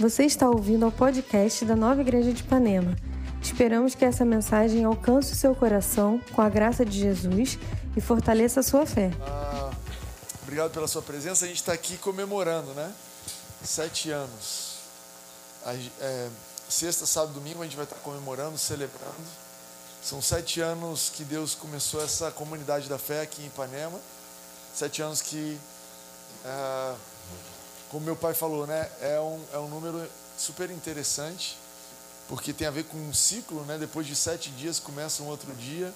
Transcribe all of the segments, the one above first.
Você está ouvindo ao podcast da Nova Igreja de Ipanema. Esperamos que essa mensagem alcance o seu coração com a graça de Jesus e fortaleça a sua fé. Ah, obrigado pela sua presença. A gente está aqui comemorando, né? Sete anos. A, é, sexta, sábado, domingo a gente vai estar comemorando, celebrando. São sete anos que Deus começou essa comunidade da fé aqui em Ipanema. Sete anos que, é, como meu pai falou, né? É um, é um número super interessante porque tem a ver com um ciclo, né? Depois de sete dias começa um outro dia.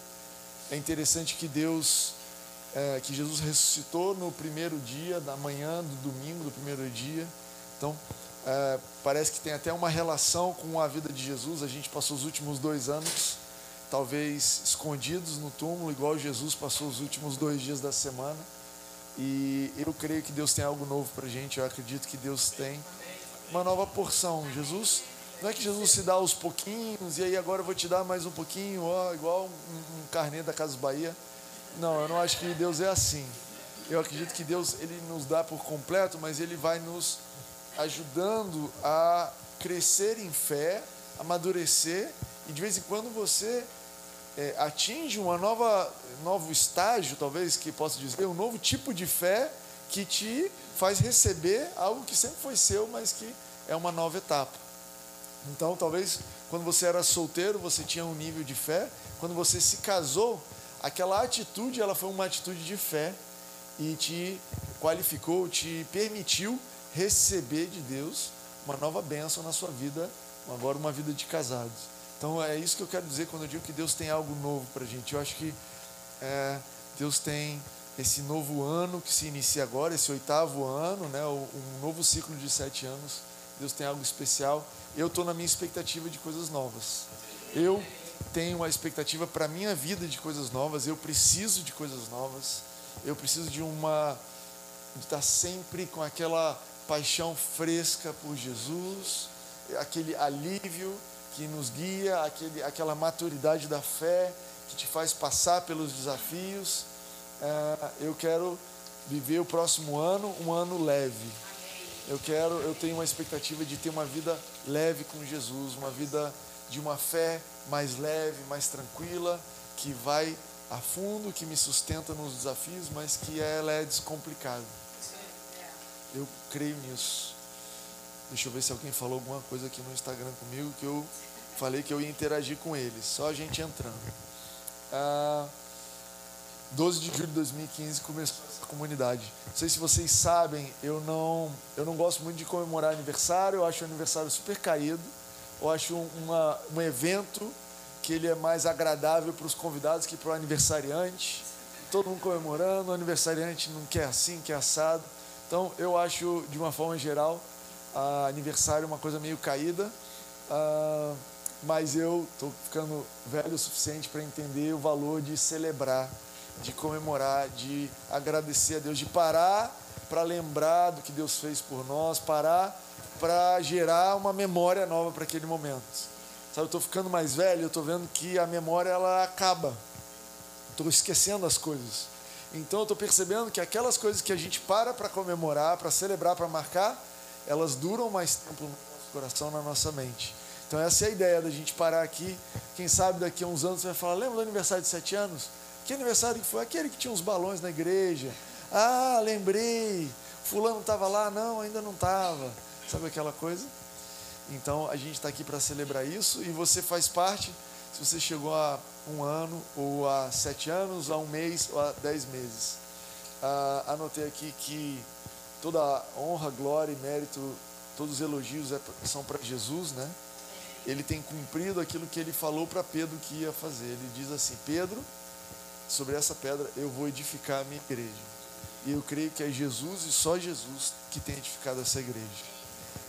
É interessante que Deus, é, que Jesus ressuscitou no primeiro dia da manhã do domingo do primeiro dia. Então é, parece que tem até uma relação com a vida de Jesus. A gente passou os últimos dois anos, talvez escondidos no túmulo, igual Jesus passou os últimos dois dias da semana. E eu creio que Deus tem algo novo para a gente. Eu acredito que Deus tem uma nova porção. Jesus não é que Jesus se dá aos pouquinhos, e aí agora eu vou te dar mais um pouquinho, ó, igual um, um carnê da Casa Bahia. Não, eu não acho que Deus é assim. Eu acredito que Deus ele nos dá por completo, mas ele vai nos ajudando a crescer em fé, amadurecer, e de vez em quando você é, atinge uma nova novo estágio, talvez que possa dizer, um novo tipo de fé que te faz receber algo que sempre foi seu, mas que é uma nova etapa. Então, talvez quando você era solteiro, você tinha um nível de fé. Quando você se casou, aquela atitude, ela foi uma atitude de fé e te qualificou, te permitiu receber de Deus uma nova bênção na sua vida, agora uma vida de casados. Então é isso que eu quero dizer quando eu digo que Deus tem algo novo para a gente. Eu acho que é, Deus tem esse novo ano que se inicia agora, esse oitavo ano, né, um novo ciclo de sete anos. Deus tem algo especial eu estou na minha expectativa de coisas novas. Eu tenho uma expectativa para a minha vida de coisas novas, eu preciso de coisas novas, eu preciso de uma. de estar sempre com aquela paixão fresca por Jesus, aquele alívio que nos guia, aquele, aquela maturidade da fé que te faz passar pelos desafios. É, eu quero viver o próximo ano um ano leve eu quero, eu tenho uma expectativa de ter uma vida leve com Jesus, uma vida de uma fé mais leve, mais tranquila, que vai a fundo, que me sustenta nos desafios, mas que ela é descomplicada. Eu creio nisso. Deixa eu ver se alguém falou alguma coisa aqui no Instagram comigo que eu falei que eu ia interagir com eles. Só a gente entrando. Ah, 12 de julho de 2015 começou essa comunidade. Não sei se vocês sabem, eu não, eu não gosto muito de comemorar aniversário, eu acho o aniversário super caído, eu acho uma, um evento que ele é mais agradável para os convidados que para o aniversariante. Todo mundo comemorando, o aniversariante não quer assim, quer assado. Então eu acho, de uma forma geral, a aniversário uma coisa meio caída. Uh, mas eu estou ficando velho o suficiente para entender o valor de celebrar de comemorar, de agradecer a Deus, de parar para lembrar do que Deus fez por nós, parar para gerar uma memória nova para aquele momento. Sabe, eu estou ficando mais velho, eu estou vendo que a memória ela acaba. Estou esquecendo as coisas. Então eu estou percebendo que aquelas coisas que a gente para para comemorar, para celebrar, para marcar, elas duram mais tempo no nosso coração, na nossa mente. Então essa é a ideia da gente parar aqui. Quem sabe daqui a uns anos você vai falar, lembra do aniversário de sete anos? Que aniversário que foi? Aquele que tinha uns balões na igreja. Ah, lembrei. Fulano estava lá? Não, ainda não estava. Sabe aquela coisa? Então a gente está aqui para celebrar isso e você faz parte. Se você chegou a um ano, ou a sete anos, a um mês, ou a dez meses. Ah, anotei aqui que toda honra, glória e mérito, todos os elogios é são para Jesus, né? Ele tem cumprido aquilo que ele falou para Pedro que ia fazer. Ele diz assim: Pedro, sobre essa pedra eu vou edificar a minha igreja. E eu creio que é Jesus e só Jesus que tem edificado essa igreja.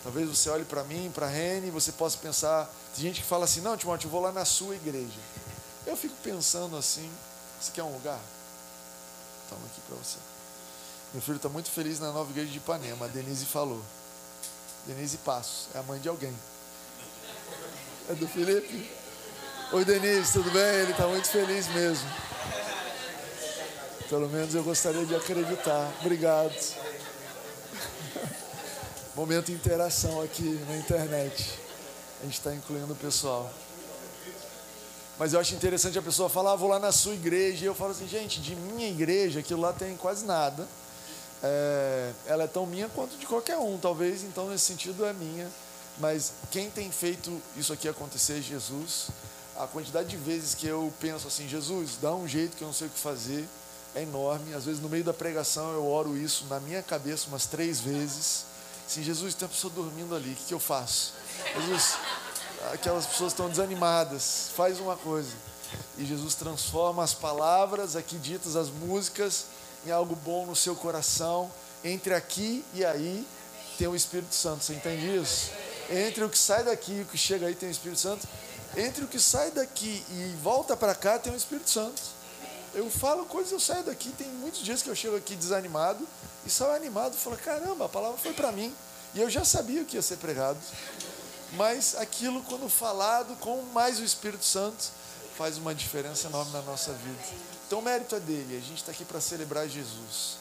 Talvez você olhe para mim, para a Rene, e você possa pensar. Tem gente que fala assim: não, Timóteo, eu vou lá na sua igreja. Eu fico pensando assim: você quer um lugar? Toma aqui para você. Meu filho está muito feliz na nova igreja de Ipanema. A Denise falou. Denise Passos, é a mãe de alguém. É do Felipe? Oi, Denise, tudo bem? Ele está muito feliz mesmo. Pelo menos eu gostaria de acreditar. Obrigado. Momento interação aqui na internet. A gente está incluindo o pessoal. Mas eu acho interessante a pessoa falar, ah, vou lá na sua igreja. E eu falo assim, gente, de minha igreja, aquilo lá tem quase nada. É, ela é tão minha quanto de qualquer um, talvez, então nesse sentido é minha. Mas quem tem feito isso aqui acontecer é Jesus. A quantidade de vezes que eu penso assim, Jesus, dá um jeito que eu não sei o que fazer, é enorme. Às vezes no meio da pregação eu oro isso na minha cabeça umas três vezes. Assim, Jesus, tem uma pessoa dormindo ali, o que, eu faço? Jesus, aquelas pessoas estão desanimadas, faz uma coisa. E Jesus transforma as palavras aqui ditas, as músicas, em algo bom no seu coração. Entre aqui e aí tem o Espírito Santo, você entende isso? Entre o que sai daqui e o que chega aí tem o Espírito Santo. Entre o que sai daqui e volta para cá tem o Espírito Santo. Eu falo coisas, eu saio daqui, tem muitos dias que eu chego aqui desanimado e saio animado, falo, caramba, a palavra foi para mim. E eu já sabia o que ia ser pregado mas aquilo, quando falado com mais o Espírito Santo, faz uma diferença enorme na nossa vida. Então, o mérito é dele, a gente está aqui para celebrar Jesus.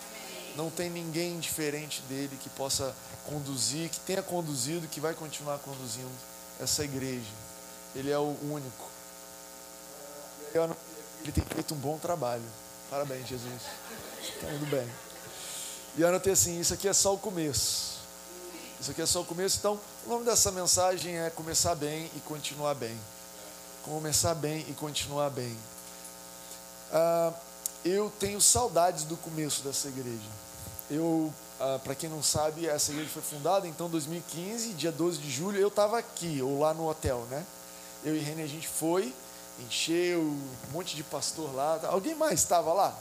Não tem ninguém diferente dele que possa conduzir, que tenha conduzido, que vai continuar conduzindo essa igreja. Ele é o único. Ele tem feito um bom trabalho. Parabéns, Jesus. Está indo bem. E eu anotei assim: isso aqui é só o começo. Isso aqui é só o começo. Então, o nome dessa mensagem é Começar Bem e Continuar Bem. Começar bem e continuar bem. Ah, eu tenho saudades do começo dessa igreja. Eu, ah, para quem não sabe, essa igreja foi fundada então em 2015, dia 12 de julho. Eu estava aqui, ou lá no hotel, né? Eu e Rene, a gente foi, encheu, um monte de pastor lá. Alguém mais estava lá?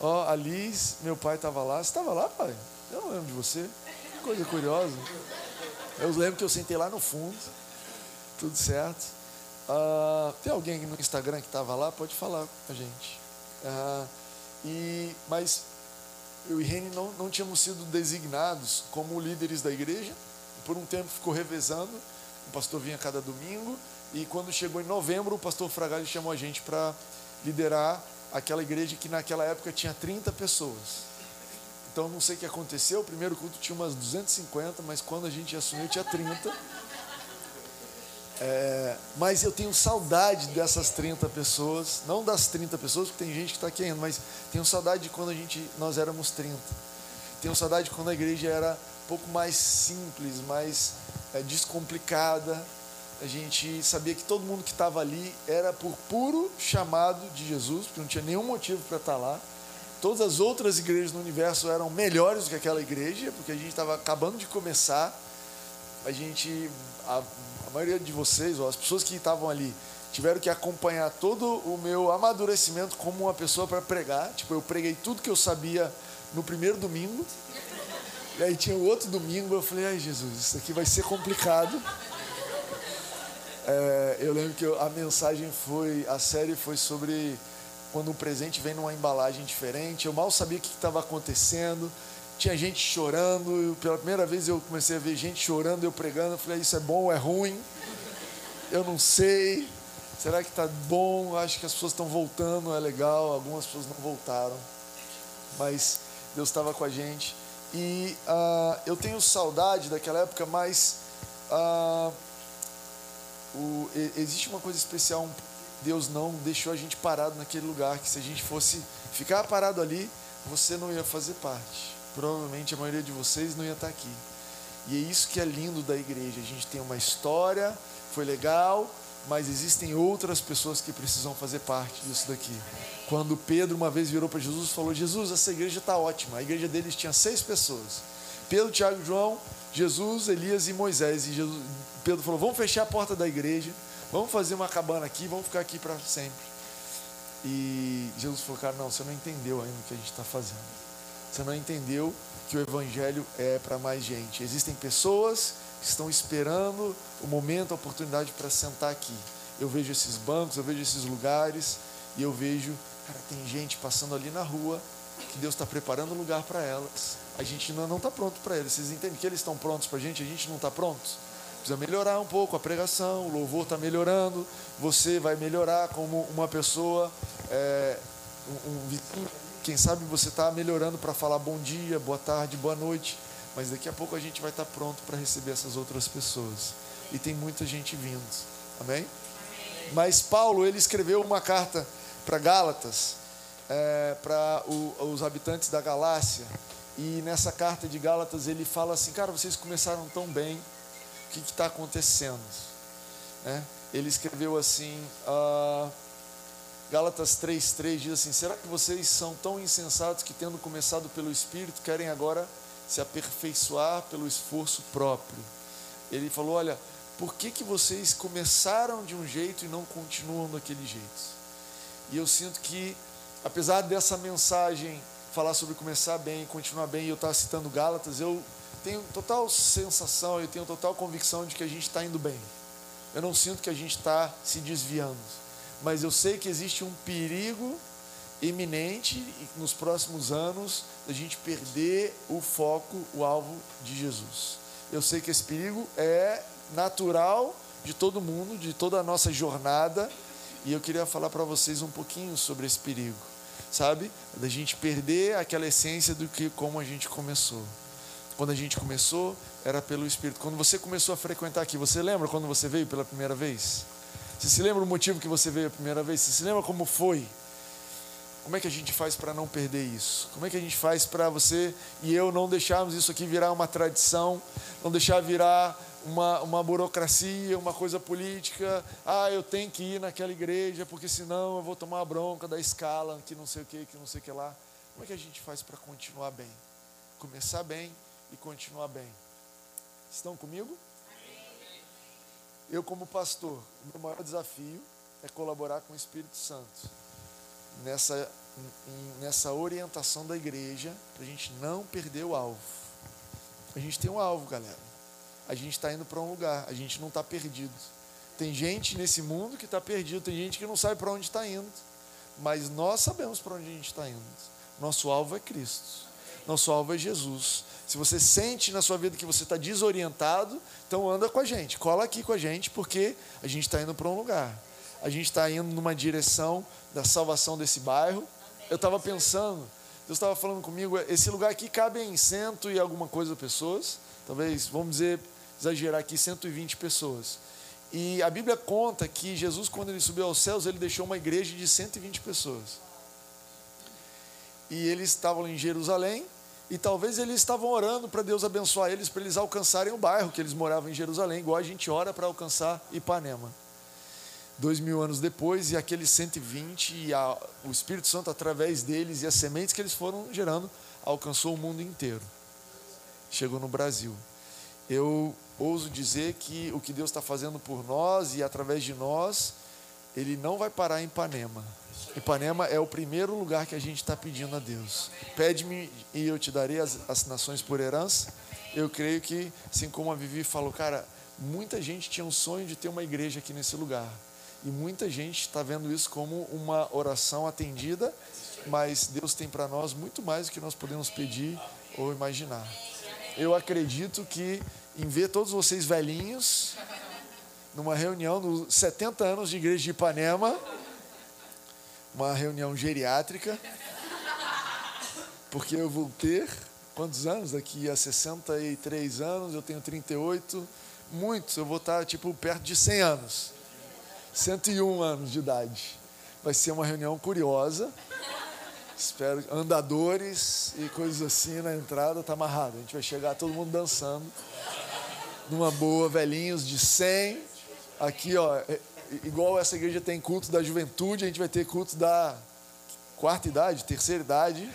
Ó, oh, a Liz, meu pai estava lá. Você estava lá, pai? Eu não lembro de você coisa curiosa. Eu lembro que eu sentei lá no fundo, tudo certo. Uh, tem alguém no Instagram que estava lá? Pode falar com a gente. Uh, e, mas eu e Reni não, não tínhamos sido designados como líderes da igreja. Por um tempo ficou revezando. O pastor vinha cada domingo. E quando chegou em novembro, o pastor Fragali chamou a gente para liderar aquela igreja que naquela época tinha 30 pessoas. Então não sei o que aconteceu. O primeiro culto tinha umas 250, mas quando a gente assumiu tinha 30. É, mas eu tenho saudade dessas 30 pessoas, não das 30 pessoas, porque tem gente que está aqui ainda, mas tenho saudade de quando a gente, nós éramos 30. Tenho saudade de quando a igreja era um pouco mais simples, mais é, descomplicada. A gente sabia que todo mundo que estava ali era por puro chamado de Jesus, porque não tinha nenhum motivo para estar tá lá. Todas as outras igrejas no universo eram melhores do que aquela igreja, porque a gente estava acabando de começar. A gente, a, a maioria de vocês, ou as pessoas que estavam ali, tiveram que acompanhar todo o meu amadurecimento como uma pessoa para pregar. Tipo, eu preguei tudo que eu sabia no primeiro domingo. E aí tinha o outro domingo, eu falei, ai Jesus, isso aqui vai ser complicado. É, eu lembro que a mensagem foi, a série foi sobre quando o presente vem numa embalagem diferente. Eu mal sabia o que estava acontecendo. Tinha gente chorando. Pela primeira vez eu comecei a ver gente chorando, eu pregando. Eu falei, isso é bom ou é ruim? Eu não sei. Será que está bom? Acho que as pessoas estão voltando, é legal. Algumas pessoas não voltaram. Mas Deus estava com a gente. E uh, eu tenho saudade daquela época, mas uh, o, existe uma coisa especial Deus não deixou a gente parado naquele lugar, que se a gente fosse ficar parado ali, você não ia fazer parte. Provavelmente a maioria de vocês não ia estar aqui. E é isso que é lindo da igreja. A gente tem uma história, foi legal, mas existem outras pessoas que precisam fazer parte disso daqui. Quando Pedro uma vez virou para Jesus e falou: Jesus, essa igreja está ótima. A igreja deles tinha seis pessoas: Pedro, Tiago, João, Jesus, Elias e Moisés. E Jesus, Pedro falou: Vamos fechar a porta da igreja Vamos fazer uma cabana aqui, vamos ficar aqui para sempre. E Jesus falou, cara, não, você não entendeu ainda o que a gente está fazendo. Você não entendeu que o Evangelho é para mais gente. Existem pessoas que estão esperando o momento, a oportunidade para sentar aqui. Eu vejo esses bancos, eu vejo esses lugares e eu vejo, cara, tem gente passando ali na rua que Deus está preparando lugar para elas. A gente não está pronto para eles. Vocês entendem que eles estão prontos para a gente, a gente não está pronto? precisa melhorar um pouco a pregação, o louvor está melhorando, você vai melhorar como uma pessoa, é, um, um, quem sabe você está melhorando para falar bom dia, boa tarde, boa noite, mas daqui a pouco a gente vai estar pronto para receber essas outras pessoas. E tem muita gente vindo. Amém? Mas Paulo, ele escreveu uma carta para Gálatas, é, para os habitantes da Galácia. E nessa carta de Gálatas ele fala assim: Cara, vocês começaram tão bem, o que está acontecendo? É, ele escreveu assim. Uh, Gálatas 3,3 diz assim: Será que vocês são tão insensatos que, tendo começado pelo Espírito, querem agora se aperfeiçoar pelo esforço próprio? Ele falou: Olha, por que, que vocês começaram de um jeito e não continuam daquele jeito? E eu sinto que, apesar dessa mensagem falar sobre começar bem, continuar bem, e eu estar citando Gálatas, eu tenho total sensação, eu tenho total convicção de que a gente está indo bem. Eu não sinto que a gente está se desviando mas eu sei que existe um perigo iminente nos próximos anos da gente perder o foco, o alvo de Jesus. Eu sei que esse perigo é natural de todo mundo, de toda a nossa jornada, e eu queria falar para vocês um pouquinho sobre esse perigo, sabe? Da gente perder aquela essência do que como a gente começou. Quando a gente começou, era pelo Espírito. Quando você começou a frequentar aqui, você lembra quando você veio pela primeira vez? Você se lembra o motivo que você veio a primeira vez? Você se lembra como foi? Como é que a gente faz para não perder isso? Como é que a gente faz para você e eu não deixarmos isso aqui virar uma tradição, não deixar virar uma, uma burocracia, uma coisa política? Ah, eu tenho que ir naquela igreja porque senão eu vou tomar a bronca da escala, que não sei o que, que não sei o que lá. Como é que a gente faz para continuar bem? Começar bem e continuar bem. Estão comigo? Eu, como pastor, meu maior desafio é colaborar com o Espírito Santo nessa, nessa orientação da igreja, para a gente não perder o alvo. A gente tem um alvo, galera. A gente está indo para um lugar, a gente não está perdido. Tem gente nesse mundo que está perdido, tem gente que não sabe para onde está indo. Mas nós sabemos para onde a gente está indo. Nosso alvo é Cristo. Nosso alvo é Jesus. Se você sente na sua vida que você está desorientado, então anda com a gente, cola aqui com a gente, porque a gente está indo para um lugar. A gente está indo numa direção da salvação desse bairro. Eu estava pensando, Deus estava falando comigo, esse lugar aqui cabe em cento e alguma coisa pessoas, talvez, vamos dizer, exagerar aqui, 120 pessoas. E a Bíblia conta que Jesus, quando ele subiu aos céus, ele deixou uma igreja de 120 pessoas. E eles estavam em Jerusalém, e talvez eles estavam orando para Deus abençoar eles, para eles alcançarem o bairro que eles moravam em Jerusalém, igual a gente ora para alcançar Ipanema. Dois mil anos depois, e aqueles 120, e a, o Espírito Santo, através deles, e as sementes que eles foram gerando, alcançou o mundo inteiro. Chegou no Brasil. Eu ouso dizer que o que Deus está fazendo por nós e através de nós, Ele não vai parar em Ipanema Ipanema é o primeiro lugar que a gente está pedindo a Deus. Pede-me e eu te darei as, as nações por herança. Eu creio que, assim como a Vivi falou, cara, muita gente tinha um sonho de ter uma igreja aqui nesse lugar. E muita gente está vendo isso como uma oração atendida, mas Deus tem para nós muito mais do que nós podemos pedir ou imaginar. Eu acredito que em ver todos vocês velhinhos, numa reunião nos 70 anos de igreja de Ipanema, uma reunião geriátrica, porque eu vou ter quantos anos? Daqui a 63 anos, eu tenho 38, muitos, eu vou estar tipo perto de 100 anos, 101 anos de idade. Vai ser uma reunião curiosa. Espero andadores e coisas assim na entrada, tá amarrado. A gente vai chegar todo mundo dançando. Numa boa, velhinhos de 100. Aqui, ó, é, igual essa igreja tem culto da juventude, a gente vai ter culto da quarta idade, terceira idade.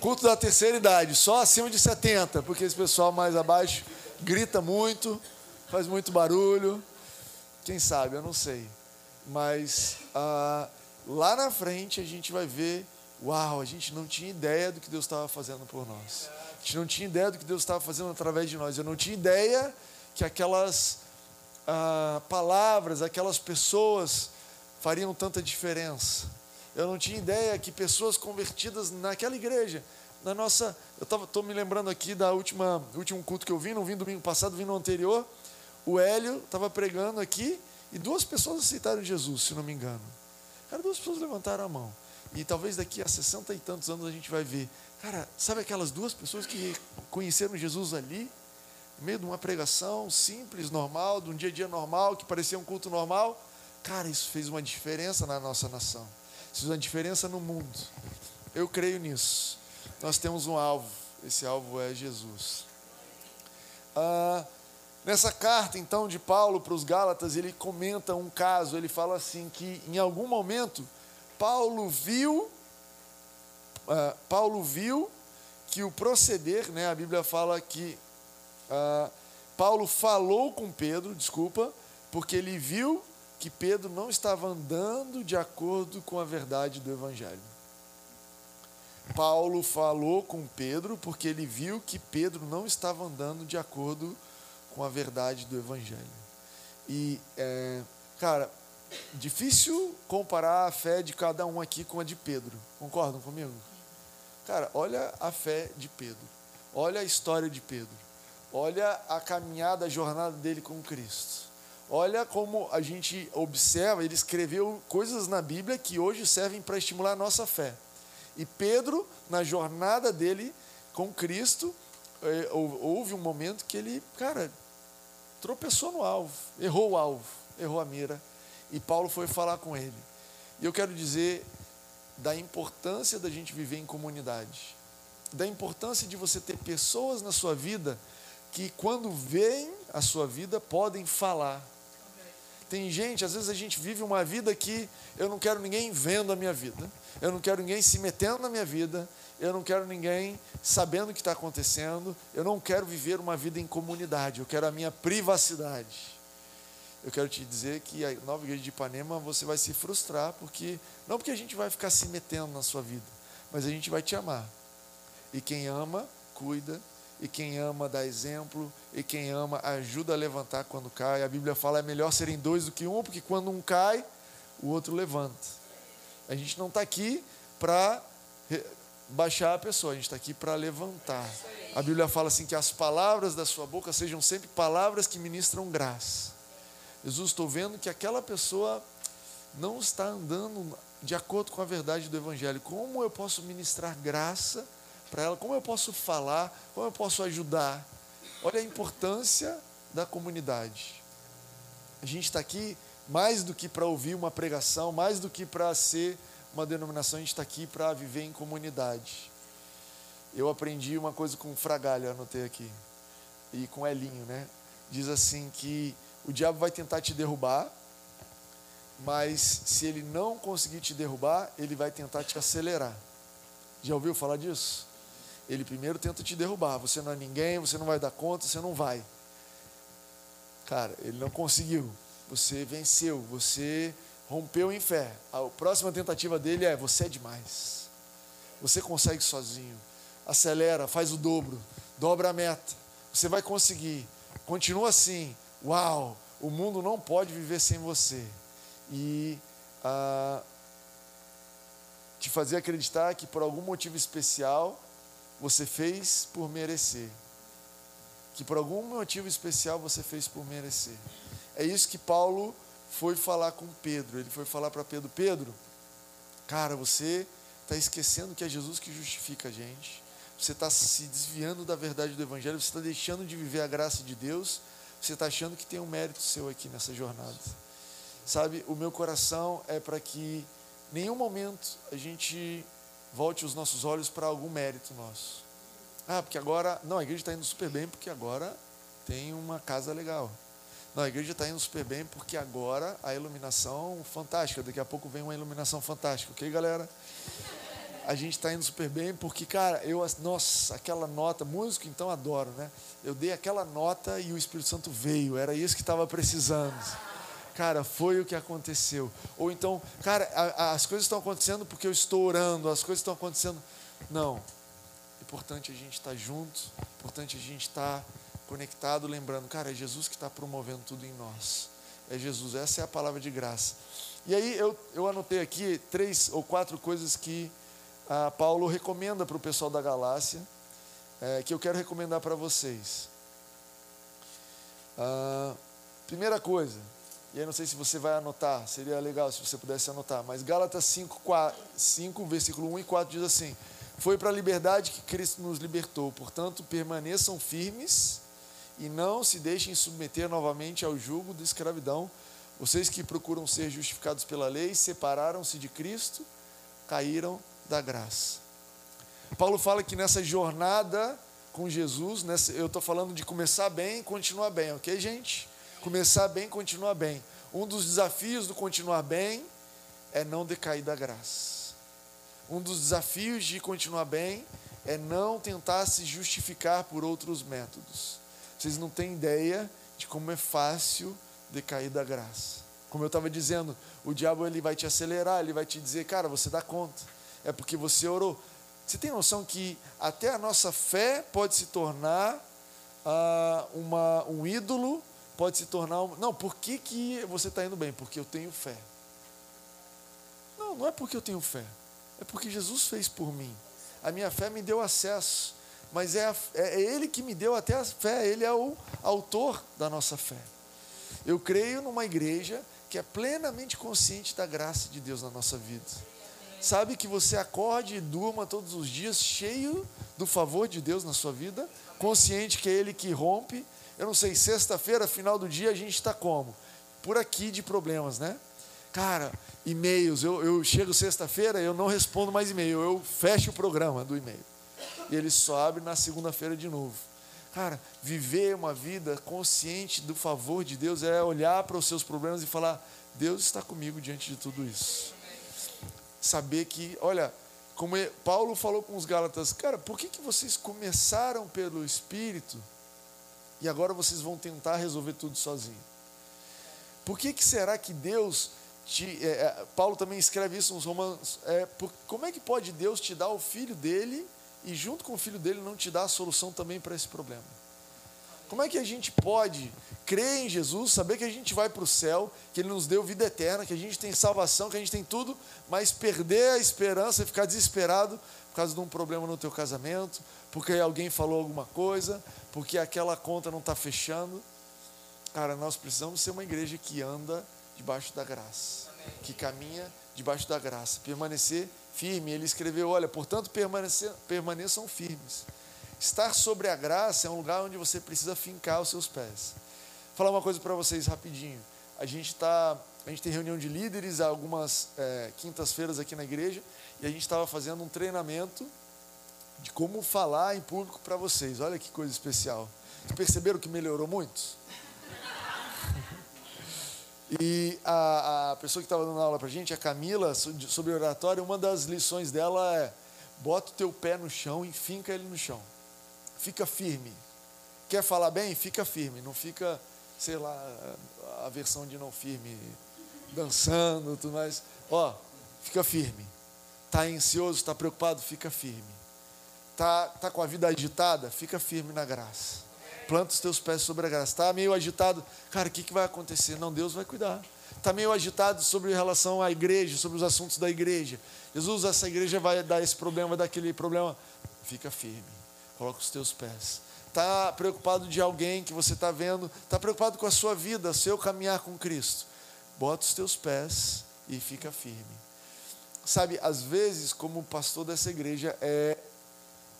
Culto da terceira idade, só acima de 70, porque esse pessoal mais abaixo grita muito, faz muito barulho. Quem sabe, eu não sei. Mas ah, lá na frente a gente vai ver, uau, a gente não tinha ideia do que Deus estava fazendo por nós. A gente não tinha ideia do que Deus estava fazendo através de nós. Eu não tinha ideia que aquelas ah, palavras, aquelas pessoas fariam tanta diferença. Eu não tinha ideia que pessoas convertidas naquela igreja, na nossa. Eu estou me lembrando aqui da última último culto que eu vim, não vim domingo passado, vim no anterior. O Hélio estava pregando aqui e duas pessoas aceitaram Jesus, se não me engano. Cara, duas pessoas levantaram a mão. E talvez daqui a sessenta e tantos anos a gente vai ver Cara, sabe aquelas duas pessoas que conheceram Jesus ali, no meio de uma pregação simples, normal, de um dia a dia normal, que parecia um culto normal? Cara, isso fez uma diferença na nossa nação. Isso fez uma diferença no mundo. Eu creio nisso. Nós temos um alvo. Esse alvo é Jesus. Ah, nessa carta, então, de Paulo para os Gálatas, ele comenta um caso. Ele fala assim: que em algum momento, Paulo viu uh, Paulo viu que o proceder, né, a Bíblia fala que uh, Paulo falou com Pedro, desculpa, porque ele viu que Pedro não estava andando de acordo com a verdade do Evangelho. Paulo falou com Pedro porque ele viu que Pedro não estava andando de acordo com a verdade do Evangelho. E, é, cara, difícil comparar a fé de cada um aqui com a de Pedro. Concordam comigo? Cara, olha a fé de Pedro. Olha a história de Pedro. Olha a caminhada, a jornada dele com Cristo. Olha como a gente observa, ele escreveu coisas na Bíblia que hoje servem para estimular a nossa fé. E Pedro, na jornada dele com Cristo, é, houve um momento que ele, cara, tropeçou no alvo, errou o alvo, errou a mira. E Paulo foi falar com ele. E eu quero dizer da importância da gente viver em comunidade, da importância de você ter pessoas na sua vida que, quando veem a sua vida, podem falar. Tem gente, às vezes a gente vive uma vida que eu não quero ninguém vendo a minha vida, eu não quero ninguém se metendo na minha vida, eu não quero ninguém sabendo o que está acontecendo, eu não quero viver uma vida em comunidade, eu quero a minha privacidade. Eu quero te dizer que a nova igreja de Ipanema você vai se frustrar, porque não porque a gente vai ficar se metendo na sua vida, mas a gente vai te amar. E quem ama, cuida, e quem ama dá exemplo, e quem ama ajuda a levantar quando cai. A Bíblia fala é melhor serem dois do que um, porque quando um cai, o outro levanta. A gente não está aqui para baixar a pessoa, a gente está aqui para levantar. A Bíblia fala assim que as palavras da sua boca sejam sempre palavras que ministram graça. Jesus, estou vendo que aquela pessoa não está andando de acordo com a verdade do Evangelho. Como eu posso ministrar graça para ela? Como eu posso falar? Como eu posso ajudar? Olha a importância da comunidade. A gente está aqui mais do que para ouvir uma pregação, mais do que para ser uma denominação, a gente está aqui para viver em comunidade. Eu aprendi uma coisa com o Fragalho, anotei aqui, e com Elinho, né? Diz assim que o diabo vai tentar te derrubar, mas se ele não conseguir te derrubar, ele vai tentar te acelerar. Já ouviu falar disso? Ele primeiro tenta te derrubar. Você não é ninguém, você não vai dar conta, você não vai. Cara, ele não conseguiu. Você venceu, você rompeu em fé. A próxima tentativa dele é: você é demais. Você consegue sozinho. Acelera, faz o dobro, dobra a meta. Você vai conseguir. Continua assim. Uau, o mundo não pode viver sem você. E ah, te fazer acreditar que por algum motivo especial você fez por merecer. Que por algum motivo especial você fez por merecer. É isso que Paulo foi falar com Pedro. Ele foi falar para Pedro: Pedro, cara, você está esquecendo que é Jesus que justifica a gente. Você está se desviando da verdade do Evangelho. Você está deixando de viver a graça de Deus você está achando que tem um mérito seu aqui nessa jornada. Sabe, o meu coração é para que nenhum momento a gente volte os nossos olhos para algum mérito nosso. Ah, porque agora. Não, a igreja está indo super bem porque agora tem uma casa legal. Não, a igreja está indo super bem porque agora a iluminação fantástica. Daqui a pouco vem uma iluminação fantástica, ok, galera? a gente está indo super bem, porque, cara, eu, nossa, aquela nota, músico então adoro, né? Eu dei aquela nota e o Espírito Santo veio, era isso que estava precisando. Cara, foi o que aconteceu. Ou então, cara, a, a, as coisas estão acontecendo porque eu estou orando, as coisas estão acontecendo. Não. Importante a gente estar tá junto, importante a gente estar tá conectado, lembrando, cara, é Jesus que está promovendo tudo em nós. É Jesus, essa é a palavra de graça. E aí eu, eu anotei aqui três ou quatro coisas que ah, Paulo recomenda para o pessoal da Galácia, é, que eu quero recomendar para vocês. Ah, primeira coisa, e aí não sei se você vai anotar, seria legal se você pudesse anotar, mas Gálatas 5, 4, 5, versículo 1 e 4 diz assim: Foi para a liberdade que Cristo nos libertou. Portanto, permaneçam firmes e não se deixem submeter novamente ao jugo da escravidão. Vocês que procuram ser justificados pela lei, separaram-se de Cristo, caíram da graça. Paulo fala que nessa jornada com Jesus, nessa, eu estou falando de começar bem e continuar bem, ok, gente? Começar bem continuar bem. Um dos desafios do continuar bem é não decair da graça. Um dos desafios de continuar bem é não tentar se justificar por outros métodos. Vocês não têm ideia de como é fácil decair da graça. Como eu estava dizendo, o diabo ele vai te acelerar, ele vai te dizer, cara, você dá conta. É porque você orou. Você tem noção que até a nossa fé pode se tornar ah, uma, um ídolo, pode se tornar. Um... Não, por que, que você está indo bem? Porque eu tenho fé. Não, não é porque eu tenho fé. É porque Jesus fez por mim. A minha fé me deu acesso. Mas é, a, é Ele que me deu até a fé. Ele é o autor da nossa fé. Eu creio numa igreja que é plenamente consciente da graça de Deus na nossa vida. Sabe que você acorde e durma todos os dias cheio do favor de Deus na sua vida, consciente que é Ele que rompe. Eu não sei, sexta-feira, final do dia, a gente está como? Por aqui de problemas, né? Cara, e-mails, eu, eu chego sexta-feira, eu não respondo mais e-mail, eu fecho o programa do e-mail. E ele só abre na segunda-feira de novo. Cara, viver uma vida consciente do favor de Deus é olhar para os seus problemas e falar: Deus está comigo diante de tudo isso. Saber que, olha, como Paulo falou com os Gálatas, cara, por que, que vocês começaram pelo Espírito e agora vocês vão tentar resolver tudo sozinho? Por que, que será que Deus te, é, é, Paulo também escreve isso nos Romanos. É, por, como é que pode Deus te dar o filho dele e, junto com o filho dele, não te dar a solução também para esse problema? Como é que a gente pode crer em Jesus, saber que a gente vai para o céu, que Ele nos deu vida eterna, que a gente tem salvação, que a gente tem tudo, mas perder a esperança e ficar desesperado causa de um problema no teu casamento, porque alguém falou alguma coisa, porque aquela conta não está fechando? Cara, nós precisamos ser uma igreja que anda debaixo da graça, que caminha debaixo da graça, permanecer firme. Ele escreveu: Olha, portanto, permaneçam firmes. Estar sobre a graça é um lugar onde você precisa fincar os seus pés. Vou falar uma coisa para vocês rapidinho. A gente tá, a gente tem reunião de líderes algumas é, quintas-feiras aqui na igreja e a gente estava fazendo um treinamento de como falar em público para vocês. Olha que coisa especial. Vocês perceberam que melhorou muito? E a, a pessoa que estava dando aula para a gente, a Camila, sobre oratório, uma das lições dela é: bota o teu pé no chão e finca ele no chão. Fica firme. Quer falar bem? Fica firme. Não fica, sei lá, a versão de não firme, dançando, tudo mais. Ó, fica firme. Está ansioso, está preocupado? Fica firme. Está tá com a vida agitada? Fica firme na graça planta os teus pés sobre a graça. Está meio agitado, cara, o que, que vai acontecer? Não, Deus vai cuidar. Está meio agitado sobre relação à igreja, sobre os assuntos da igreja. Jesus, essa igreja vai dar esse problema, vai dar aquele problema. Fica firme, coloca os teus pés. Está preocupado de alguém que você está vendo, está preocupado com a sua vida, seu caminhar com Cristo. Bota os teus pés e fica firme. Sabe, às vezes, como pastor dessa igreja, é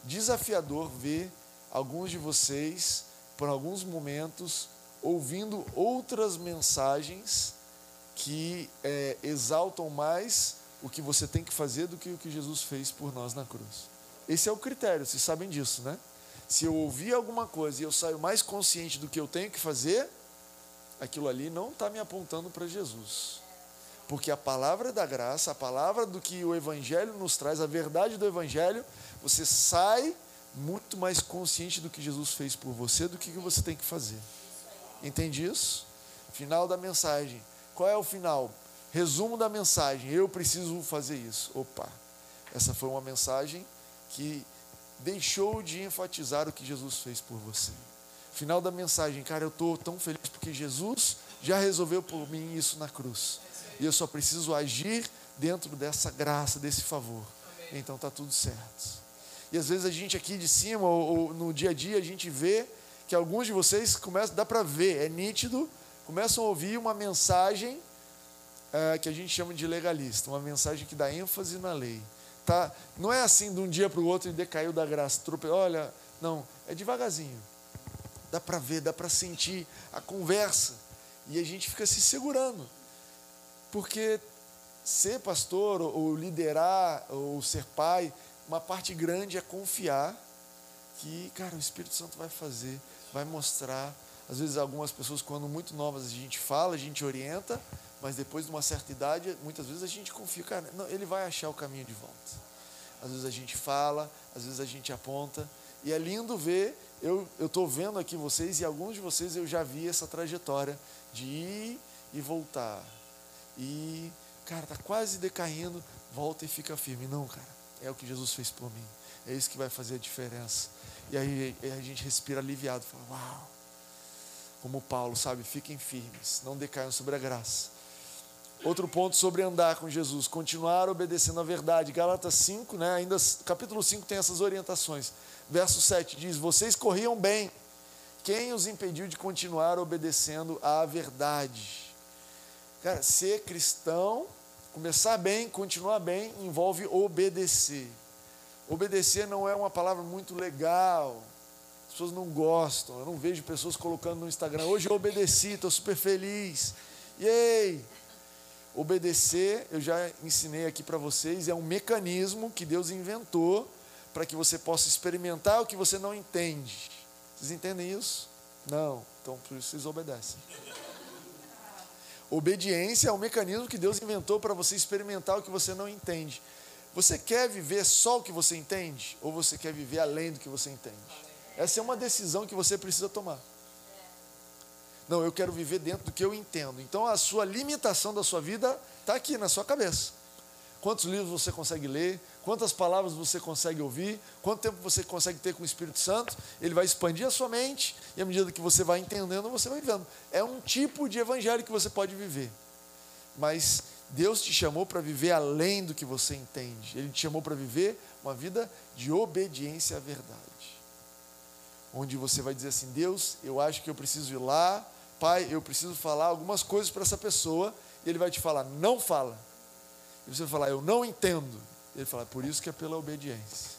desafiador ver alguns de vocês por alguns momentos, ouvindo outras mensagens que é, exaltam mais o que você tem que fazer do que o que Jesus fez por nós na cruz. Esse é o critério, vocês sabem disso, né? Se eu ouvir alguma coisa e eu saio mais consciente do que eu tenho que fazer, aquilo ali não está me apontando para Jesus. Porque a palavra da graça, a palavra do que o Evangelho nos traz, a verdade do Evangelho, você sai muito mais consciente do que Jesus fez por você, do que você tem que fazer. Entende isso? Final da mensagem. Qual é o final? Resumo da mensagem. Eu preciso fazer isso. Opa, essa foi uma mensagem que deixou de enfatizar o que Jesus fez por você. Final da mensagem, cara, eu estou tão feliz porque Jesus já resolveu por mim isso na cruz. E eu só preciso agir dentro dessa graça, desse favor. Então está tudo certo. E às vezes a gente aqui de cima, ou, ou no dia a dia, a gente vê que alguns de vocês começam, dá para ver, é nítido, começam a ouvir uma mensagem é, que a gente chama de legalista, uma mensagem que dá ênfase na lei. tá, não é assim de um dia para o outro e decaiu da graça. Trope... Olha, não, é devagarzinho. Dá para ver, dá para sentir a conversa. E a gente fica se segurando. Porque ser pastor, ou liderar, ou ser pai, uma parte grande é confiar que, cara, o Espírito Santo vai fazer, vai mostrar. Às vezes, algumas pessoas, quando muito novas, a gente fala, a gente orienta, mas depois de uma certa idade, muitas vezes a gente confia, cara, não, ele vai achar o caminho de volta. Às vezes a gente fala, às vezes a gente aponta, e é lindo ver, eu estou vendo aqui vocês, e alguns de vocês eu já vi essa trajetória de ir e voltar. E, cara, está quase decaindo, volta e fica firme. Não, cara, é o que Jesus fez por mim. É isso que vai fazer a diferença. E aí a gente respira aliviado, fala, uau. Como Paulo, sabe, fiquem firmes, não decaiam sobre a graça. Outro ponto sobre andar com Jesus, continuar obedecendo a verdade. Gálatas 5, né, ainda capítulo 5 tem essas orientações. Verso 7 diz: Vocês corriam bem. Quem os impediu de continuar obedecendo à verdade? Cara, ser cristão, começar bem, continuar bem, envolve obedecer. Obedecer não é uma palavra muito legal. As pessoas não gostam. Eu não vejo pessoas colocando no Instagram. Hoje eu obedeci, estou super feliz. Yay! Obedecer, eu já ensinei aqui para vocês, é um mecanismo que Deus inventou para que você possa experimentar o que você não entende. Vocês entendem isso? Não. Então por isso vocês obedecem. Obediência é um mecanismo que Deus inventou para você experimentar o que você não entende. Você quer viver só o que você entende? Ou você quer viver além do que você entende? Essa é uma decisão que você precisa tomar. Não, eu quero viver dentro do que eu entendo. Então a sua limitação da sua vida está aqui na sua cabeça. Quantos livros você consegue ler? Quantas palavras você consegue ouvir? Quanto tempo você consegue ter com o Espírito Santo? Ele vai expandir a sua mente e à medida que você vai entendendo, você vai vivendo. É um tipo de evangelho que você pode viver. Mas Deus te chamou para viver além do que você entende. Ele te chamou para viver uma vida de obediência à verdade. Onde você vai dizer assim: Deus, eu acho que eu preciso ir lá, Pai, eu preciso falar algumas coisas para essa pessoa. E Ele vai te falar: não fala. E você falar: eu não entendo. Ele fala: por isso que é pela obediência.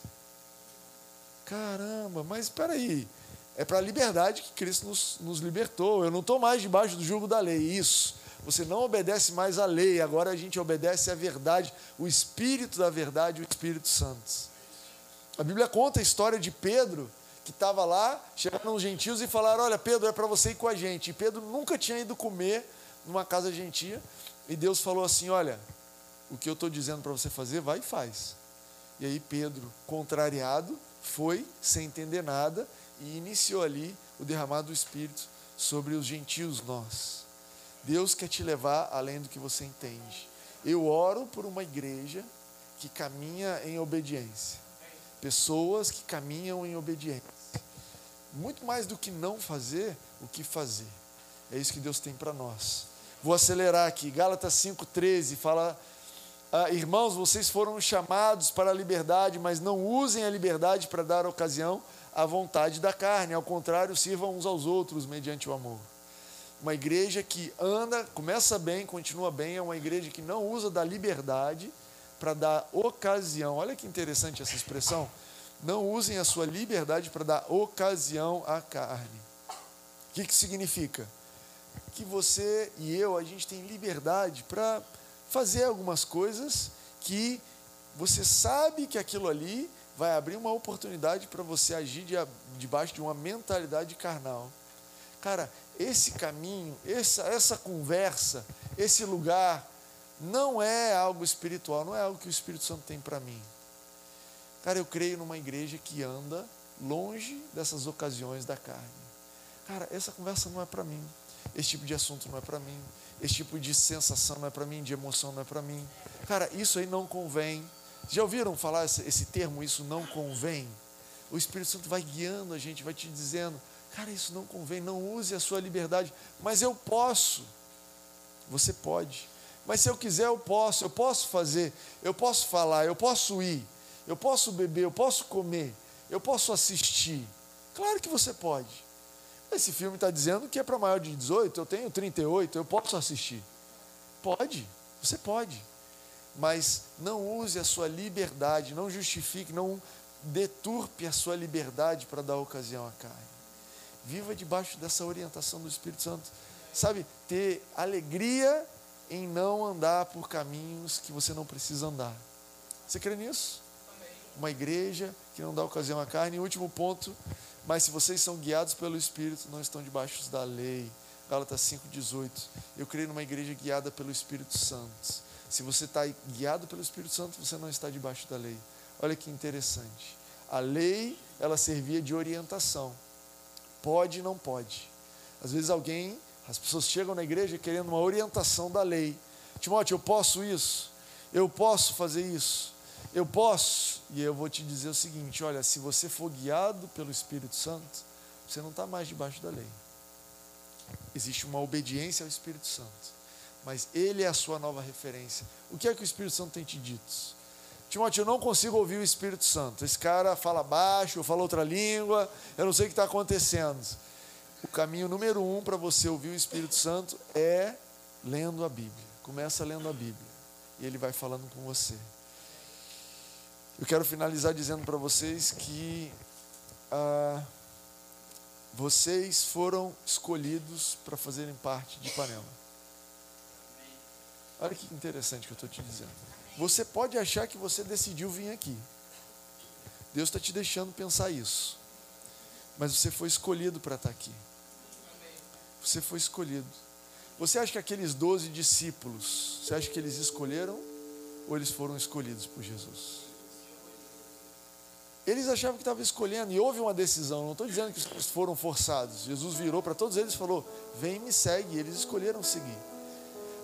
Caramba, mas espera aí. É para a liberdade que Cristo nos, nos libertou. Eu não estou mais debaixo do jugo da lei. Isso. Você não obedece mais à lei, agora a gente obedece à verdade, o Espírito da verdade, o Espírito Santo. A Bíblia conta a história de Pedro, que estava lá, chegaram os gentios e falaram: Olha, Pedro, é para você ir com a gente. E Pedro nunca tinha ido comer numa casa gentia, e Deus falou assim: Olha, o que eu estou dizendo para você fazer, vai e faz. E aí Pedro, contrariado, foi sem entender nada e iniciou ali o derramado do Espírito sobre os gentios nós. Deus quer te levar além do que você entende. Eu oro por uma igreja que caminha em obediência. Pessoas que caminham em obediência. Muito mais do que não fazer, o que fazer. É isso que Deus tem para nós. Vou acelerar aqui. Gálatas 5,13 fala: ah, Irmãos, vocês foram chamados para a liberdade, mas não usem a liberdade para dar ocasião à vontade da carne. Ao contrário, sirvam uns aos outros mediante o amor. Uma igreja que anda, começa bem, continua bem, é uma igreja que não usa da liberdade para dar ocasião. Olha que interessante essa expressão. Não usem a sua liberdade para dar ocasião à carne. O que, que significa? Que você e eu, a gente tem liberdade para fazer algumas coisas que você sabe que aquilo ali vai abrir uma oportunidade para você agir de, debaixo de uma mentalidade carnal. Cara, esse caminho, essa, essa conversa, esse lugar, não é algo espiritual, não é algo que o Espírito Santo tem para mim. Cara, eu creio numa igreja que anda longe dessas ocasiões da carne. Cara, essa conversa não é para mim. Esse tipo de assunto não é para mim. Esse tipo de sensação não é para mim, de emoção não é para mim. Cara, isso aí não convém. Já ouviram falar esse, esse termo, isso não convém? O Espírito Santo vai guiando a gente, vai te dizendo, Cara, isso não convém, não use a sua liberdade. Mas eu posso. Você pode. Mas se eu quiser, eu posso. Eu posso fazer, eu posso falar, eu posso ir, eu posso beber, eu posso comer, eu posso assistir. Claro que você pode. Esse filme está dizendo que é para maior de 18, eu tenho 38, eu posso assistir. Pode, você pode. mas não use a sua liberdade, não justifique, não deturpe a sua liberdade para dar ocasião à carne. Viva debaixo dessa orientação do Espírito Santo. Sabe, ter alegria em não andar por caminhos que você não precisa andar. Você crê nisso? Uma igreja que não dá ocasião à carne. E último ponto, mas se vocês são guiados pelo Espírito, não estão debaixo da lei. Gálatas 5,18. Eu creio numa igreja guiada pelo Espírito Santo. Se você está guiado pelo Espírito Santo, você não está debaixo da lei. Olha que interessante. A lei, ela servia de orientação. Pode, não pode. Às vezes alguém, as pessoas chegam na igreja querendo uma orientação da lei. Timóteo, eu posso isso? Eu posso fazer isso? Eu posso? E eu vou te dizer o seguinte: olha, se você for guiado pelo Espírito Santo, você não está mais debaixo da lei. Existe uma obediência ao Espírito Santo. Mas Ele é a sua nova referência. O que é que o Espírito Santo tem te dito? Timóteo, eu não consigo ouvir o Espírito Santo. Esse cara fala baixo, fala outra língua, eu não sei o que está acontecendo. O caminho número um para você ouvir o Espírito Santo é lendo a Bíblia. Começa lendo a Bíblia. E ele vai falando com você. Eu quero finalizar dizendo para vocês que ah, vocês foram escolhidos para fazerem parte de Ipanema. Olha que interessante que eu estou te dizendo. Você pode achar que você decidiu vir aqui. Deus está te deixando pensar isso. Mas você foi escolhido para estar tá aqui. Você foi escolhido. Você acha que aqueles doze discípulos, você acha que eles escolheram ou eles foram escolhidos por Jesus? Eles achavam que estavam escolhendo e houve uma decisão. Não estou dizendo que foram forçados. Jesus virou para todos eles e falou: Vem e me segue. E eles escolheram seguir.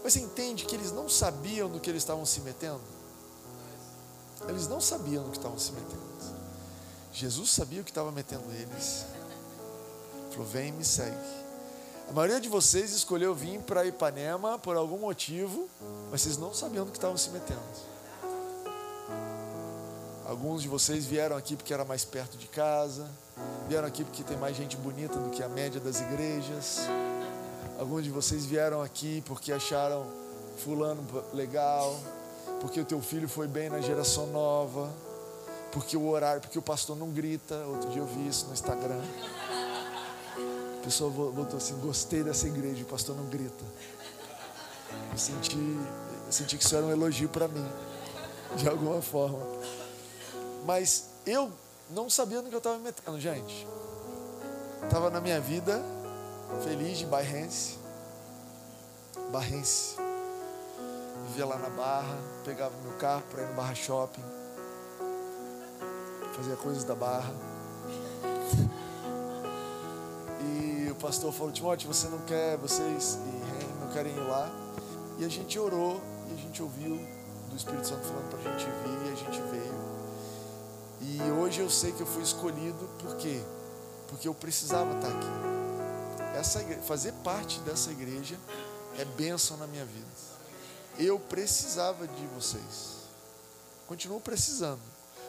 Mas você entende que eles não sabiam no que eles estavam se metendo? Eles não sabiam no que estavam se metendo. Jesus sabia o que estava metendo eles. Falou: Vem e me segue. A maioria de vocês escolheu vir para Ipanema por algum motivo, mas vocês não sabiam no que estavam se metendo. Alguns de vocês vieram aqui porque era mais perto de casa, vieram aqui porque tem mais gente bonita do que a média das igrejas. Alguns de vocês vieram aqui porque acharam fulano legal, porque o teu filho foi bem na geração nova, porque o horário, porque o pastor não grita. Outro dia eu vi isso no Instagram. A pessoa botou assim: gostei dessa igreja, o pastor não grita. Eu senti, eu senti que isso era um elogio para mim, de alguma forma. Mas eu não sabia no que eu estava me metendo, gente. Estava na minha vida feliz de Barrense. Barrense. Vivia lá na Barra, pegava meu carro para ir no Barra Shopping. Fazia coisas da Barra. E o pastor falou, Timóteo, você não quer, vocês não querem ir lá. E a gente orou e a gente ouviu do Espírito Santo falando para a gente vir e a gente veio. E hoje eu sei que eu fui escolhido por quê? Porque eu precisava estar aqui essa igreja, fazer parte dessa igreja é bênção na minha vida. Eu precisava de vocês. Continuo precisando.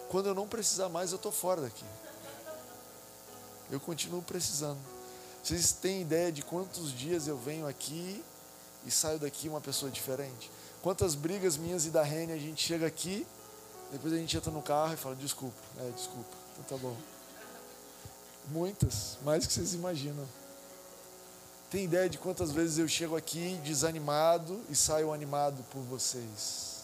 Quando eu não precisar mais, eu estou fora daqui. Eu continuo precisando. Vocês têm ideia de quantos dias eu venho aqui e saio daqui uma pessoa diferente? Quantas brigas minhas e da Rene a gente chega aqui, depois a gente entra no carro e fala: desculpa, é, desculpa, então tá bom. Muitas, mais que vocês imaginam. Tem ideia de quantas vezes eu chego aqui desanimado e saio animado por vocês?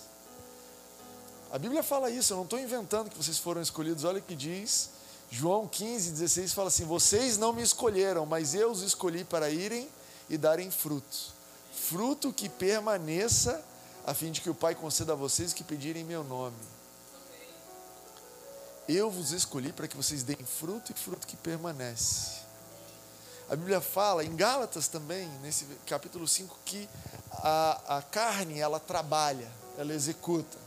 A Bíblia fala isso, eu não estou inventando que vocês foram escolhidos. Olha o que diz João 15, 16 fala assim: Vocês não me escolheram, mas eu os escolhi para irem e darem fruto. Fruto que permaneça, a fim de que o Pai conceda a vocês que pedirem meu nome. Eu vos escolhi para que vocês deem fruto e fruto que permanece. A Bíblia fala em Gálatas também, nesse capítulo 5, que a, a carne ela trabalha, ela executa,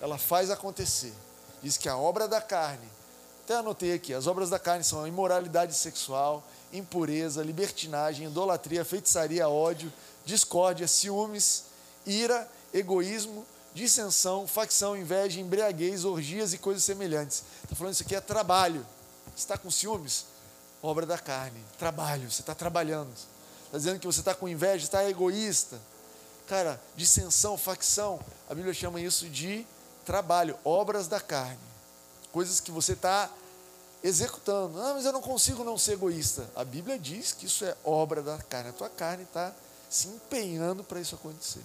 ela faz acontecer. Diz que a obra da carne, até anotei aqui, as obras da carne são imoralidade sexual, impureza, libertinagem, idolatria, feitiçaria, ódio, discórdia, ciúmes, ira, egoísmo, dissensão, facção, inveja, embriaguez, orgias e coisas semelhantes. Está falando isso aqui é trabalho. Está com ciúmes? obra da carne, trabalho, você está trabalhando. Está dizendo que você está com inveja, está egoísta, cara, dissensão, facção, a Bíblia chama isso de trabalho, obras da carne. Coisas que você está executando. Ah, mas eu não consigo não ser egoísta. A Bíblia diz que isso é obra da carne. A tua carne está se empenhando para isso acontecer.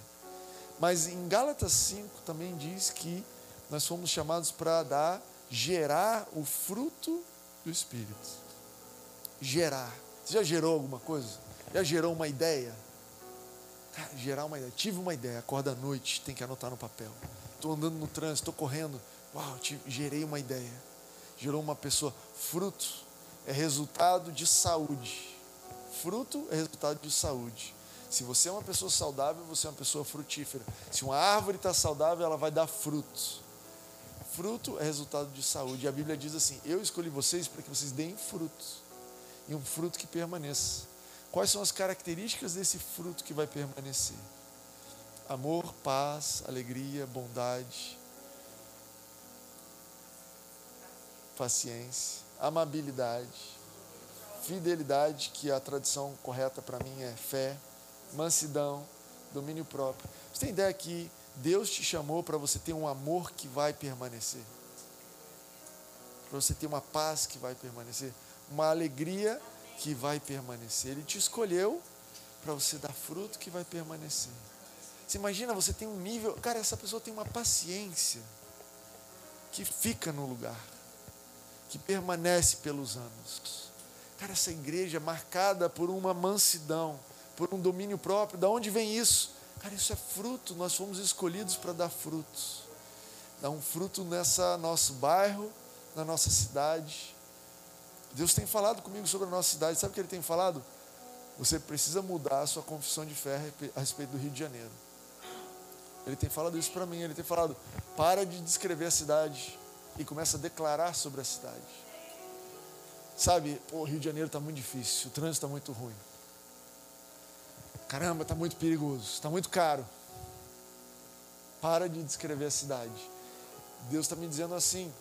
Mas em Gálatas 5 também diz que nós fomos chamados para dar, gerar o fruto do Espírito. Gerar. Você já gerou alguma coisa? Já gerou uma ideia? Gerar uma ideia. Tive uma ideia, acorda à noite, tem que anotar no papel. Estou andando no trânsito, estou correndo. Uau, tive, gerei uma ideia. Gerou uma pessoa. Fruto é resultado de saúde. Fruto é resultado de saúde. Se você é uma pessoa saudável, você é uma pessoa frutífera. Se uma árvore está saudável, ela vai dar frutos. Fruto é resultado de saúde. E a Bíblia diz assim: Eu escolhi vocês para que vocês deem frutos. E um fruto que permaneça. Quais são as características desse fruto que vai permanecer? Amor, paz, alegria, bondade, paciência, amabilidade, fidelidade, que a tradução correta para mim é fé, mansidão, domínio próprio. Você tem ideia que Deus te chamou para você ter um amor que vai permanecer? Para você ter uma paz que vai permanecer? Uma alegria que vai permanecer. Ele te escolheu para você dar fruto que vai permanecer. Você imagina, você tem um nível. Cara, essa pessoa tem uma paciência que fica no lugar, que permanece pelos anos. Cara, essa igreja é marcada por uma mansidão por um domínio próprio. Da onde vem isso? Cara, isso é fruto. Nós fomos escolhidos para dar frutos. Dar um fruto nessa nosso bairro, na nossa cidade. Deus tem falado comigo sobre a nossa cidade. Sabe o que Ele tem falado? Você precisa mudar a sua confissão de fé a respeito do Rio de Janeiro. Ele tem falado isso para mim. Ele tem falado: para de descrever a cidade e começa a declarar sobre a cidade. Sabe, o Rio de Janeiro está muito difícil, o trânsito está muito ruim. Caramba, está muito perigoso, está muito caro. Para de descrever a cidade. Deus está me dizendo assim: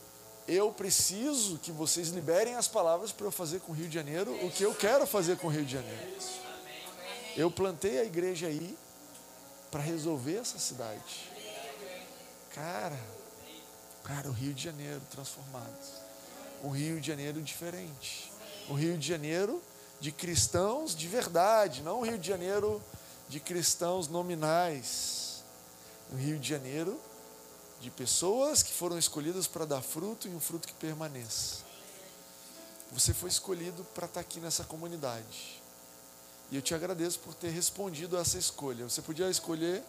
eu preciso que vocês liberem as palavras para eu fazer com o Rio de Janeiro o que eu quero fazer com o Rio de Janeiro. Eu plantei a igreja aí para resolver essa cidade. Cara, cara, o Rio de Janeiro transformado. Um Rio de Janeiro diferente. Um Rio de Janeiro de cristãos de verdade, não o Rio de Janeiro de cristãos nominais. O Rio de Janeiro de pessoas que foram escolhidas para dar fruto e um fruto que permaneça. Você foi escolhido para estar aqui nessa comunidade. E eu te agradeço por ter respondido a essa escolha. Você podia escolher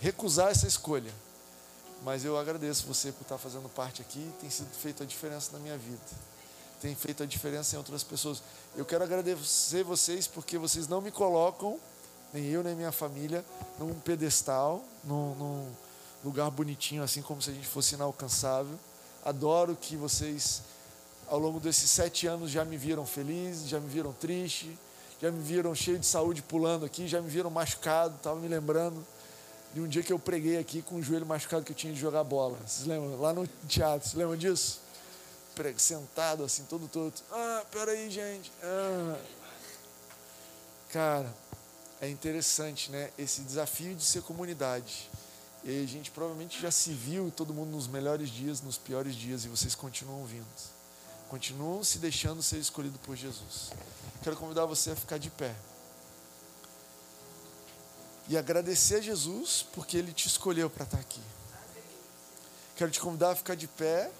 recusar essa escolha. Mas eu agradeço você por estar fazendo parte aqui, tem sido feita a diferença na minha vida tem feito a diferença em outras pessoas. Eu quero agradecer vocês porque vocês não me colocam, nem eu, nem minha família, num pedestal, num, num lugar bonitinho, assim como se a gente fosse inalcançável. Adoro que vocês, ao longo desses sete anos, já me viram feliz, já me viram triste, já me viram cheio de saúde pulando aqui, já me viram machucado. Estava me lembrando de um dia que eu preguei aqui com o joelho machucado que eu tinha de jogar bola. Vocês lembram? Lá no teatro, vocês lembram disso? Sentado assim, todo todo. Ah, peraí, gente. Ah. Cara, é interessante, né? Esse desafio de ser comunidade. E a gente provavelmente já se viu todo mundo nos melhores dias, nos piores dias, e vocês continuam vindo. Continuam se deixando ser escolhido por Jesus. Quero convidar você a ficar de pé. E agradecer a Jesus porque Ele te escolheu para estar aqui. Quero te convidar a ficar de pé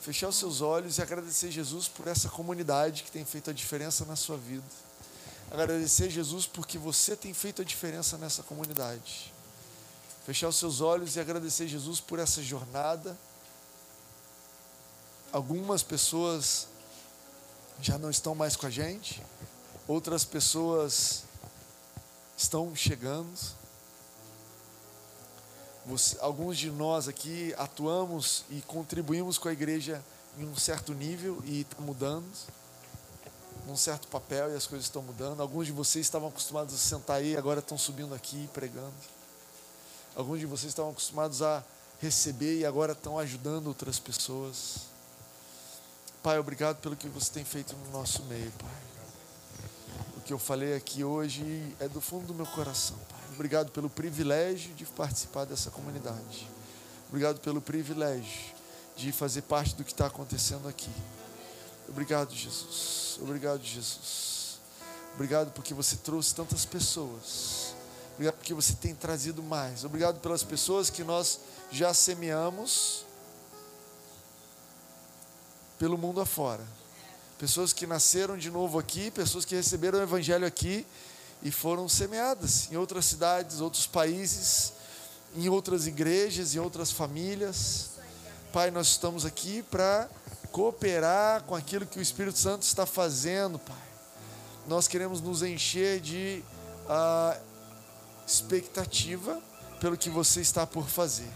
fechar os seus olhos e agradecer Jesus por essa comunidade que tem feito a diferença na sua vida. Agradecer Jesus porque você tem feito a diferença nessa comunidade. Fechar os seus olhos e agradecer Jesus por essa jornada. Algumas pessoas já não estão mais com a gente, outras pessoas estão chegando você, alguns de nós aqui atuamos e contribuímos com a igreja em um certo nível e está mudando, num certo papel e as coisas estão mudando. Alguns de vocês estavam acostumados a sentar aí, agora estão subindo aqui pregando. Alguns de vocês estavam acostumados a receber e agora estão ajudando outras pessoas. Pai, obrigado pelo que você tem feito no nosso meio, Pai. O que eu falei aqui hoje é do fundo do meu coração, Pai. Obrigado pelo privilégio de participar dessa comunidade. Obrigado pelo privilégio de fazer parte do que está acontecendo aqui. Obrigado, Jesus. Obrigado, Jesus. Obrigado porque você trouxe tantas pessoas. Obrigado porque você tem trazido mais. Obrigado pelas pessoas que nós já semeamos pelo mundo afora. Pessoas que nasceram de novo aqui, pessoas que receberam o Evangelho aqui e foram semeadas em outras cidades, outros países, em outras igrejas, em outras famílias. Pai, nós estamos aqui para cooperar com aquilo que o Espírito Santo está fazendo, Pai. Nós queremos nos encher de uh, expectativa pelo que você está por fazer.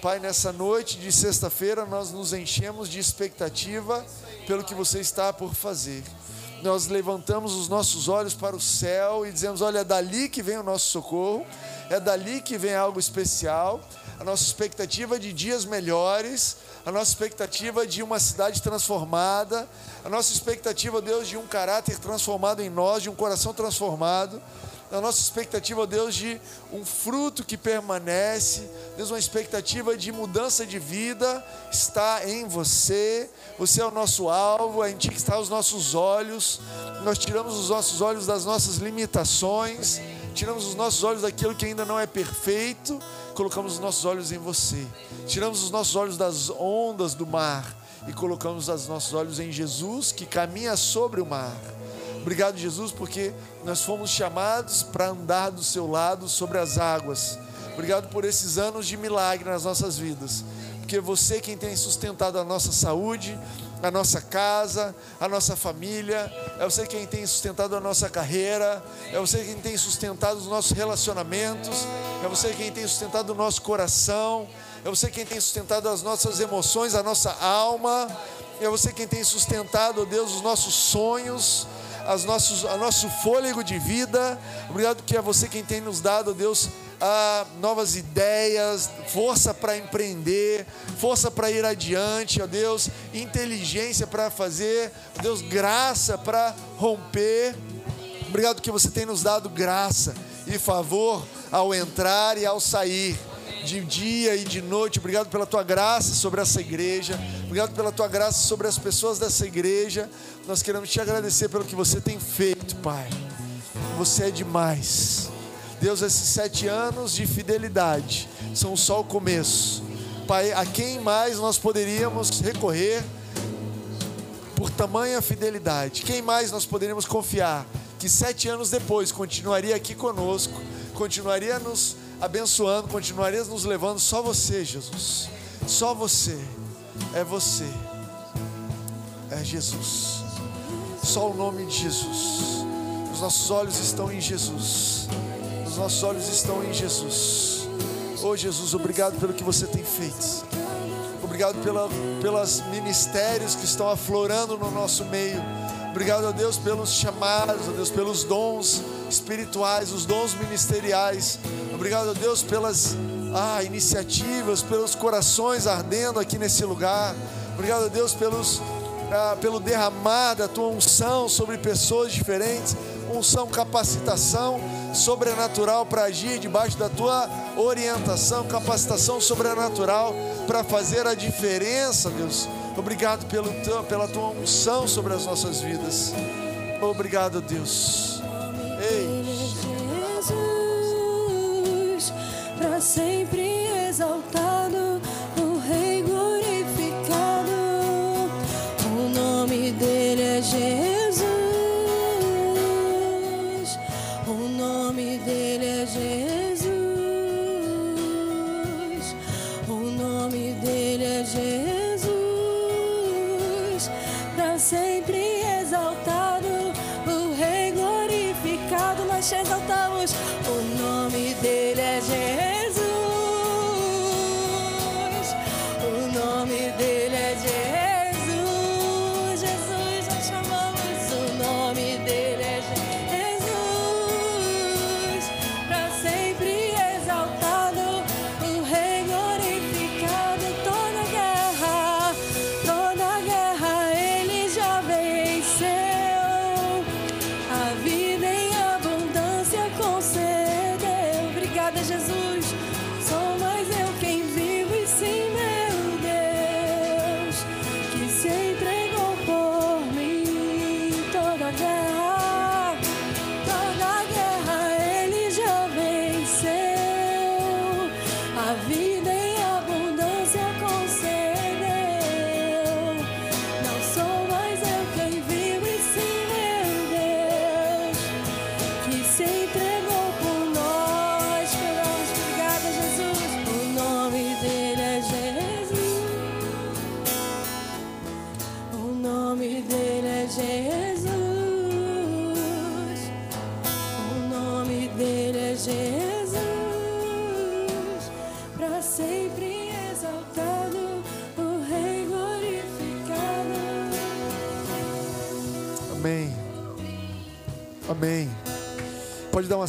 Pai, nessa noite de sexta-feira, nós nos enchemos de expectativa pelo que você está por fazer. Nós levantamos os nossos olhos para o céu e dizemos: Olha, é dali que vem o nosso socorro, é dali que vem algo especial. A nossa expectativa de dias melhores, a nossa expectativa de uma cidade transformada, a nossa expectativa, Deus, de um caráter transformado em nós, de um coração transformado a nossa expectativa, Deus, de um fruto que permanece, Deus, uma expectativa de mudança de vida está em você. Você é o nosso alvo, é em Ti que estão os nossos olhos. Nós tiramos os nossos olhos das nossas limitações, tiramos os nossos olhos daquilo que ainda não é perfeito, colocamos os nossos olhos em você. Tiramos os nossos olhos das ondas do mar e colocamos os nossos olhos em Jesus que caminha sobre o mar. Obrigado, Jesus, porque nós fomos chamados para andar do seu lado sobre as águas. Obrigado por esses anos de milagre nas nossas vidas. Porque você quem tem sustentado a nossa saúde, a nossa casa, a nossa família, é você quem tem sustentado a nossa carreira, é você quem tem sustentado os nossos relacionamentos, é você quem tem sustentado o nosso coração, é você quem tem sustentado as nossas emoções, a nossa alma, é você quem tem sustentado, ó Deus, os nossos sonhos, as nossos, a nosso fôlego de vida. Obrigado que é você quem tem nos dado, Deus, a novas ideias, força para empreender, força para ir adiante, ó Deus, inteligência para fazer, ó Deus, graça para romper. Obrigado que você tem nos dado graça e favor ao entrar e ao sair de dia e de noite. Obrigado pela tua graça sobre essa igreja. Obrigado pela tua graça sobre as pessoas dessa igreja. Nós queremos te agradecer pelo que você tem feito, Pai. Você é demais. Deus, esses sete anos de fidelidade são só o começo. Pai, a quem mais nós poderíamos recorrer por tamanha fidelidade? Quem mais nós poderíamos confiar que sete anos depois continuaria aqui conosco, continuaria nos abençoando, continuaria nos levando? Só você, Jesus. Só você. É você. É Jesus. Só o nome de Jesus. Os nossos olhos estão em Jesus. Os nossos olhos estão em Jesus. Oh Jesus, obrigado pelo que você tem feito. Obrigado pela, pelos ministérios que estão aflorando no nosso meio. Obrigado a Deus pelos chamados, a Deus pelos dons espirituais, os dons ministeriais. Obrigado a Deus pelas ah, iniciativas, pelos corações ardendo aqui nesse lugar. Obrigado a Deus pelos ah, pelo derramar da tua unção sobre pessoas diferentes, unção, capacitação sobrenatural para agir debaixo da tua orientação, capacitação sobrenatural para fazer a diferença, Deus. Obrigado pelo, pela tua unção sobre as nossas vidas. Obrigado, Deus. Ei. Jesus, para sempre exaltado. Jesus.